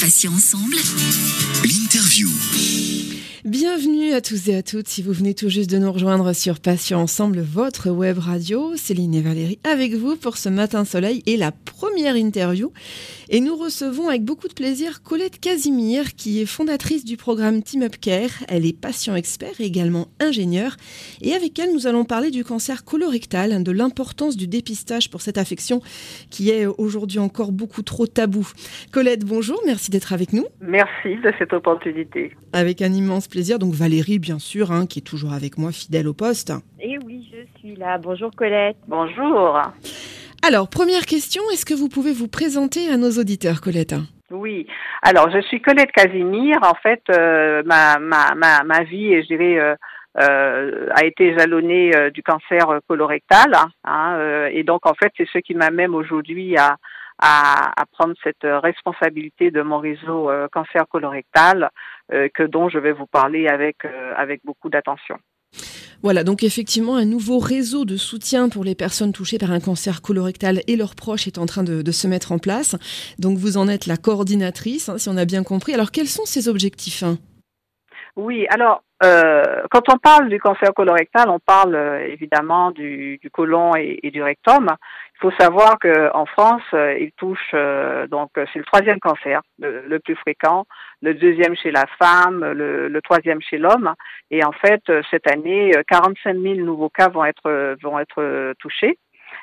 Patients ensemble. L'interview. Bienvenue à tous et à toutes. Si vous venez tout juste de nous rejoindre sur Patients Ensemble, votre web radio, Céline et Valérie avec vous pour ce matin soleil et la première interview. Et nous recevons avec beaucoup de plaisir Colette Casimir, qui est fondatrice du programme Team Up Care. Elle est patient expert et également ingénieure. Et avec elle, nous allons parler du cancer colorectal, de l'importance du dépistage pour cette affection qui est aujourd'hui encore beaucoup trop tabou. Colette, bonjour, merci d'être avec nous. Merci de cette opportunité. Avec un immense plaisir. Donc Valérie, bien sûr, hein, qui est toujours avec moi, fidèle au poste. Et oui, je suis là. Bonjour Colette. Bonjour. Alors, première question, est-ce que vous pouvez vous présenter à nos auditeurs, Colette? Oui, alors je suis Colette Casimir. En fait, euh, ma, ma, ma, ma, vie, je dirais, euh, euh, a été jalonnée du cancer colorectal. Hein, et donc, en fait, c'est ce qui m'amène aujourd'hui à, à, à, prendre cette responsabilité de mon réseau cancer colorectal, que dont je vais vous parler avec, avec beaucoup d'attention. Voilà, donc effectivement, un nouveau réseau de soutien pour les personnes touchées par un cancer colorectal et leurs proches est en train de, de se mettre en place. Donc vous en êtes la coordinatrice, hein, si on a bien compris. Alors quels sont ces objectifs hein? Oui, alors euh, quand on parle du cancer colorectal, on parle euh, évidemment du, du côlon et, du rectum. Il faut savoir qu'en France, euh, il touche donc c'est le troisième cancer le, plus fréquent, le deuxième chez la femme, le, le troisième chez l'homme. Et en fait, cette année, 45 000 nouveaux cas vont être vont être touchés.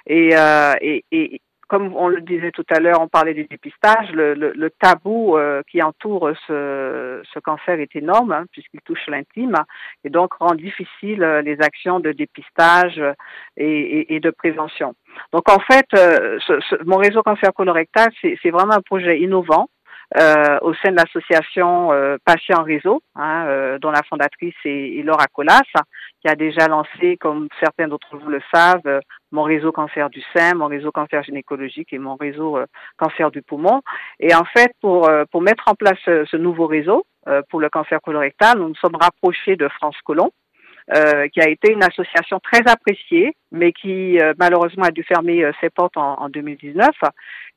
Et, et, et comme on le disait tout à l'heure, on parlait du dépistage, le, le, le tabou euh, qui entoure ce, ce, cancer est énorme hein, puisqu'il touche l'intime et donc rend difficile euh, les actions de dépistage et, et, et de prévention. Donc en fait, euh, ce, ce, mon réseau cancer colorectal, c'est vraiment un projet innovant euh, au sein de l'association euh, Patient Réseau, hein, euh, dont la fondatrice est, est, Laura Colas, qui a déjà lancé, comme certains d'entre vous le savent, euh, mon réseau cancer du sein, mon réseau cancer gynécologique et mon réseau euh, cancer du poumon. Et en fait, pour, euh, pour mettre en place ce nouveau réseau pour le cancer colorectal, nous nous sommes rapprochés de France Colomb, euh, qui a été une association très appréciée, mais qui euh, malheureusement a dû fermer euh, ses portes en, en, 2019.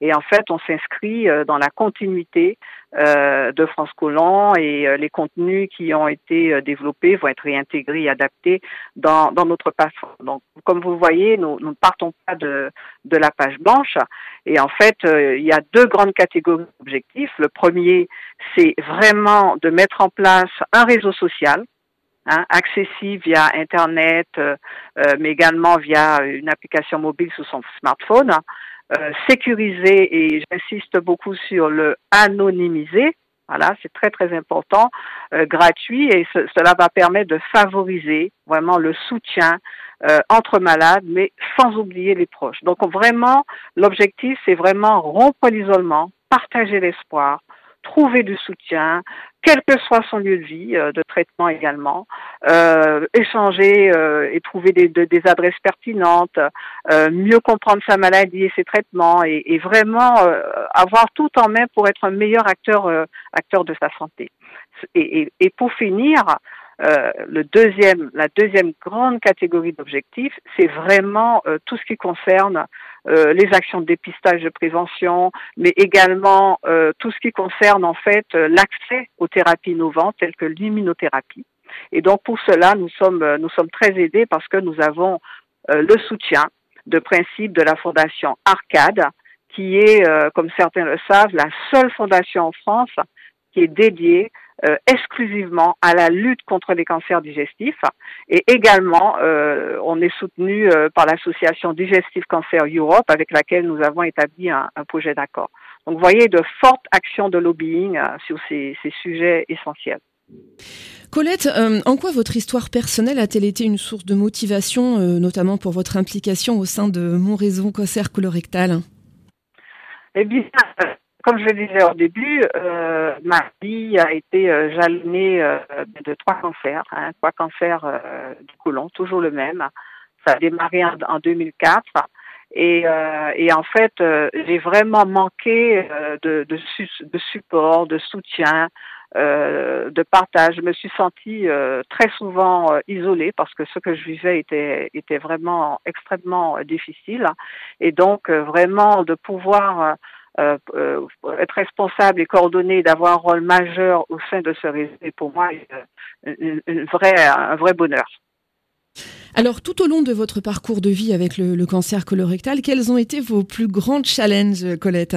Et en fait, on s'inscrit dans la continuité de France Colomb et les contenus qui ont été développés vont être réintégrés et adaptés dans, dans notre plateforme. Donc, comme vous voyez, nous, nous ne partons pas de, de la page blanche. Et en fait, il y a deux grandes catégories d'objectifs. Le premier, c'est vraiment de mettre en place un réseau social Hein, accessible via Internet, euh, euh, mais également via une application mobile sur son smartphone, euh, sécurisé et j'insiste beaucoup sur le anonymisé. Voilà, c'est très très important, euh, gratuit et ce, cela va permettre de favoriser vraiment le soutien entre malades, mais sans oublier les proches. Donc vraiment, l'objectif c'est vraiment rompre l'isolement, partager l'espoir, trouver du soutien, quel que soit son lieu de vie, euh, de traitement également, euh, échanger euh, et trouver des, de, des adresses pertinentes, mieux comprendre sa maladie et ses traitements, et, vraiment avoir tout en main pour être un meilleur acteur acteur de sa santé. Et pour finir, le deuxième, la deuxième grande catégorie d'objectifs, c'est vraiment tout ce qui concerne euh, les actions de dépistage de prévention, mais également euh, tout ce qui concerne en fait euh, l'accès aux thérapies innovantes telles que l'immunothérapie. Et donc pour cela, nous sommes nous sommes très aidés parce que nous avons le soutien de principe de la fondation Arcade, qui est, comme certains le savent, la seule fondation en France qui est dédiée euh, exclusivement à la lutte contre les cancers digestifs et également euh, on est soutenu euh, par l'association Digestive Cancer Europe avec laquelle nous avons établi un, un projet d'accord. Donc vous voyez de fortes actions de lobbying euh, sur ces, ces, sujets essentiels. Colette, euh, en quoi votre histoire personnelle a-t-elle été une source de motivation, euh, notamment pour votre implication au sein de mon réseau cancer colorectal? Eh bien, comme je le disais au début, euh, ma vie a été euh, jalonnée euh, de trois cancers, hein, trois cancers euh, du côlon, toujours le même. Ça a démarré en, en 2004. Et, euh, et, en fait, j'ai vraiment manqué de, de, de, support, de soutien, de partage. Je me suis sentie très souvent isolée parce que ce que je vivais était, était vraiment extrêmement difficile. Et donc, vraiment, de pouvoir être responsable et coordonner, d'avoir un rôle majeur au sein de ce réseau, est pour moi une, une vraie, un vrai bonheur. Alors, tout au long de votre parcours de vie avec le, cancer colorectal, quels ont été vos plus grands challenges, Colette?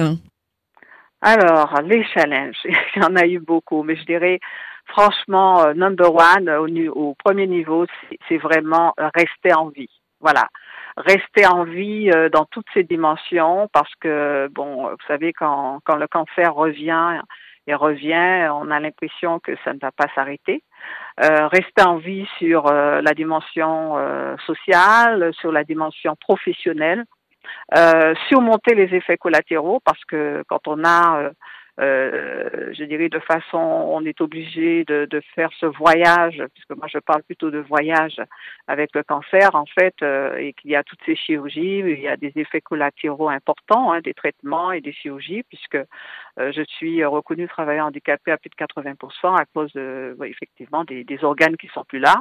Alors, les challenges, il y en a eu beaucoup, mais je dirais franchement, euh, number one, au, au premier niveau, c'est vraiment rester en vie. Voilà rester en vie euh, dans toutes ses dimensions parce que bon vous savez quand quand le cancer revient et revient on a l'impression que ça ne va pas s'arrêter. Euh, rester en vie sur euh, la dimension euh, sociale, sur la dimension professionnelle, surmonter les effets collatéraux parce que quand on a euh, je dirais de façon, on est obligé de, faire ce voyage, puisque moi je parle plutôt de voyage avec le cancer en fait, euh, et qu'il y a toutes ces chirurgies, il y a des effets collatéraux importants, hein, des traitements et des chirurgies, puisque euh, je suis reconnue travailleur handicapé à plus de 80% à cause de, effectivement des, des organes qui sont plus là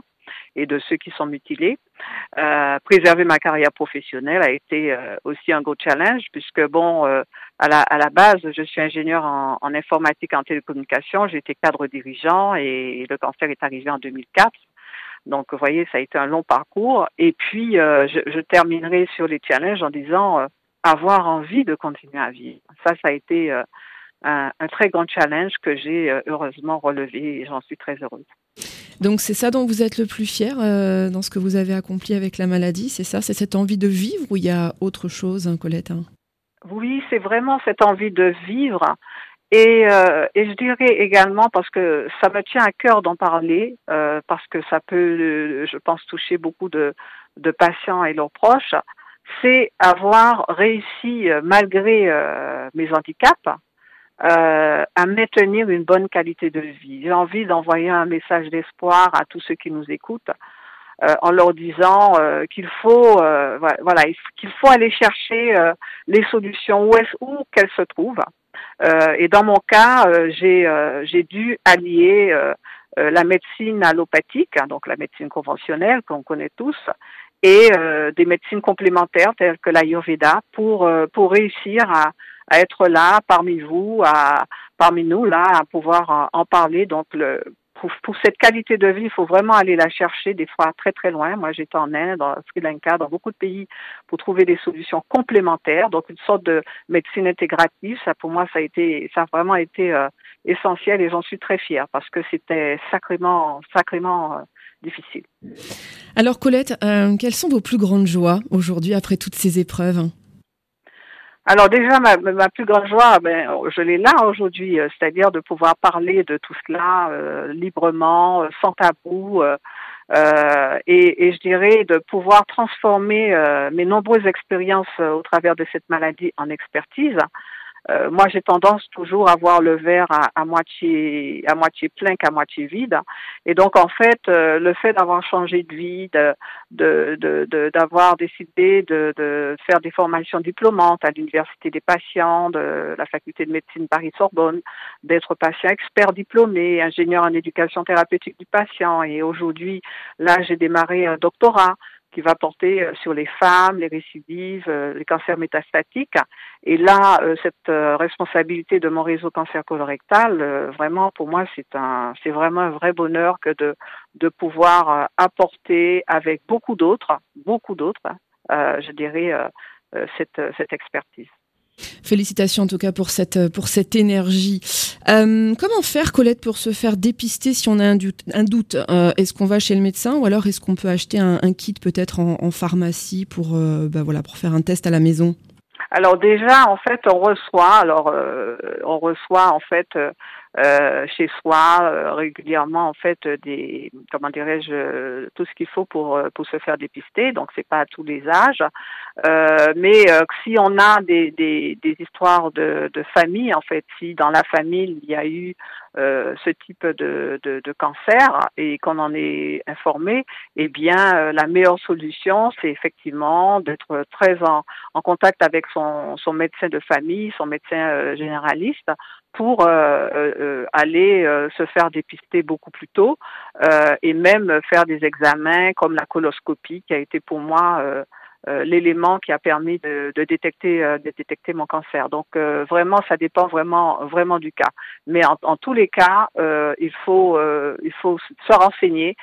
et de ceux qui sont mutilés. Euh, préserver ma carrière professionnelle a été euh, aussi un gros challenge puisque bon, euh, à, la, à la base, je suis ingénieur en, en informatique en télécommunication, j'étais cadre dirigeant et le cancer est arrivé en 2004. Donc, vous voyez, ça a été un long parcours. Et puis, je, je, terminerai sur les challenges en disant avoir envie de continuer à vivre. Ça, ça a été un, un, très grand challenge que j'ai heureusement relevé et j'en suis très heureuse. Donc c'est ça dont vous êtes le plus fier euh, dans ce que vous avez accompli avec la maladie, c'est ça? C'est cette envie de vivre ou il y a autre chose, hein, Colette hein? Oui, c'est vraiment cette envie de vivre. Et, euh, et, je dirais également, parce que ça me tient à cœur d'en parler, euh, parce que ça peut, je pense, toucher beaucoup de, patients et leurs proches, c'est avoir réussi, malgré mes handicaps, euh, à maintenir une bonne qualité de vie. J'ai envie d'envoyer un message d'espoir à tous ceux qui nous écoutent euh, en leur disant euh, qu'il faut euh, voilà qu'il faut aller chercher euh, les solutions où où qu'elles se trouvent. et dans mon cas, j'ai j'ai dû allier la médecine allopathique, hein, donc la médecine conventionnelle qu'on connaît tous, et des médecines complémentaires telles que l'Ayurveda pour pour réussir à à être là parmi vous, à, parmi nous, là, à pouvoir en, parler. Donc, le, pour, pour, cette qualité de vie, il faut vraiment aller la chercher des fois très très loin. Moi, j'étais en Inde, en Sri Lanka, dans beaucoup de pays pour trouver des solutions complémentaires. Donc, une sorte de médecine intégrative. Ça, pour moi, ça a été, ça a vraiment été euh, essentiel et j'en suis très fière parce que c'était sacrément, sacrément euh, difficile. Alors, Colette, euh, quelles sont vos plus grandes joies aujourd'hui après toutes ces épreuves? Alors déjà, ma, plus grande joie, ben, je l'ai là aujourd'hui, euh, c'est-à-dire de pouvoir parler de tout cela euh, librement, euh, sans tabou, et, je dirais de pouvoir transformer mes nombreuses expériences au travers de cette maladie en expertise. Euh, moi, j'ai tendance toujours à voir le verre à, à moitié à moitié plein qu'à moitié vide. Et donc, en fait, euh, le fait d'avoir changé de vie, de d'avoir de, décidé de, de, faire des formations diplômantes à l'université des patients, de la faculté de médecine Paris Sorbonne, d'être patient expert diplômé, ingénieur en éducation thérapeutique du patient. Et aujourd'hui, là, j'ai démarré un doctorat qui va porter euh, sur les femmes, les récidives, euh, les cancers métastatiques. Et là, euh, cette responsabilité de mon réseau cancer colorectal, vraiment pour moi, c'est un, c'est vraiment un vrai bonheur que de de pouvoir apporter avec beaucoup d'autres, beaucoup d'autres, je dirais, cette cette expertise. Félicitations en tout cas pour cette, pour cette énergie. Euh, comment faire, Colette, pour se faire dépister si on a un doute, euh, Est-ce qu'on va chez le médecin ou alors est-ce qu'on peut acheter un, kit peut-être en, pharmacie pour, euh, bah voilà, pour faire un test à la maison? Alors déjà, en fait, on reçoit, alors euh, on reçoit en fait euh, chez soi euh, régulièrement en fait des comment dirais-je tout ce qu'il faut pour pour se faire dépister. Donc c'est pas à tous les âges. Euh, mais si on a des, des, des histoires de, de famille en fait si dans la famille il y a eu ce type de, de, de cancer et qu'on en est informé eh bien la meilleure solution c'est effectivement d'être très en, en contact avec son, son médecin de famille son médecin généraliste pour euh, euh, aller euh, se faire dépister beaucoup plus tôt et même faire des examens comme la coloscopie qui a été pour moi l'élément qui a permis de, détecter de détecter mon cancer. Donc vraiment, ça dépend vraiment vraiment du cas. Mais en, en tous les cas, il faut il faut se renseigner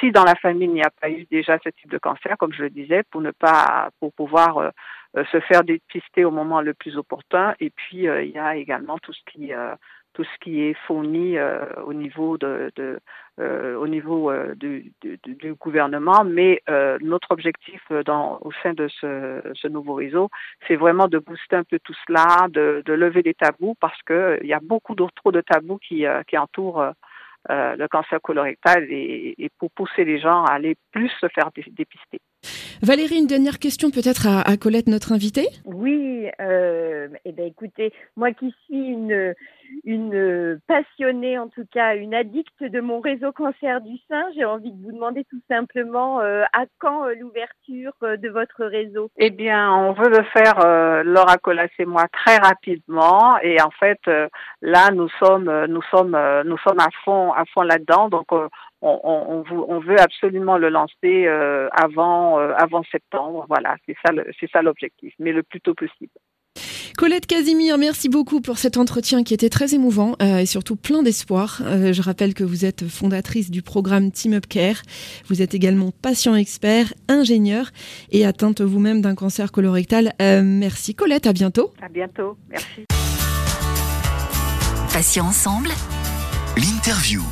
si dans la famille il n'y a pas eu déjà ce type de cancer, comme je le disais, pour ne pas pour pouvoir euh, se faire dépister au moment le plus opportun. Et puis euh, il y a également tout ce qui euh, tout ce qui est fourni au niveau de, de au niveau du, du, du, gouvernement. Mais notre objectif dans, au sein de ce, ce nouveau réseau, c'est vraiment de booster un peu tout cela, de, de lever des tabous parce que il y a beaucoup d'autres trop de tabous qui, qui entourent euh, le cancer colorectal et, et, pour pousser les gens à aller plus se faire dépister. Valérie, une dernière question peut-être à, à, Colette, notre invitée Oui, euh, eh ben, écoutez, moi qui suis une, une passionnée, en tout cas une addicte de mon réseau cancer du sein, j'ai envie de vous demander tout simplement euh, à quand euh, l'ouverture euh, de votre réseau? Eh bien, on veut le faire, euh, Laura Colas et moi, très rapidement. Et en fait, là, nous sommes, nous sommes, nous sommes à fond, à fond là-dedans. Donc, on, on, on, veut absolument le lancer avant, avant septembre. Voilà, c'est ça, c'est ça l'objectif, mais le plus tôt possible. Colette Casimir, merci beaucoup pour cet entretien qui était très émouvant euh, et surtout plein d'espoir. Euh, je rappelle que vous êtes fondatrice du programme Team Up Care. Vous êtes également patient expert, ingénieur et atteinte vous-même d'un cancer colorectal. Euh, merci Colette, à bientôt. À bientôt, merci. Patient ensemble. L'interview.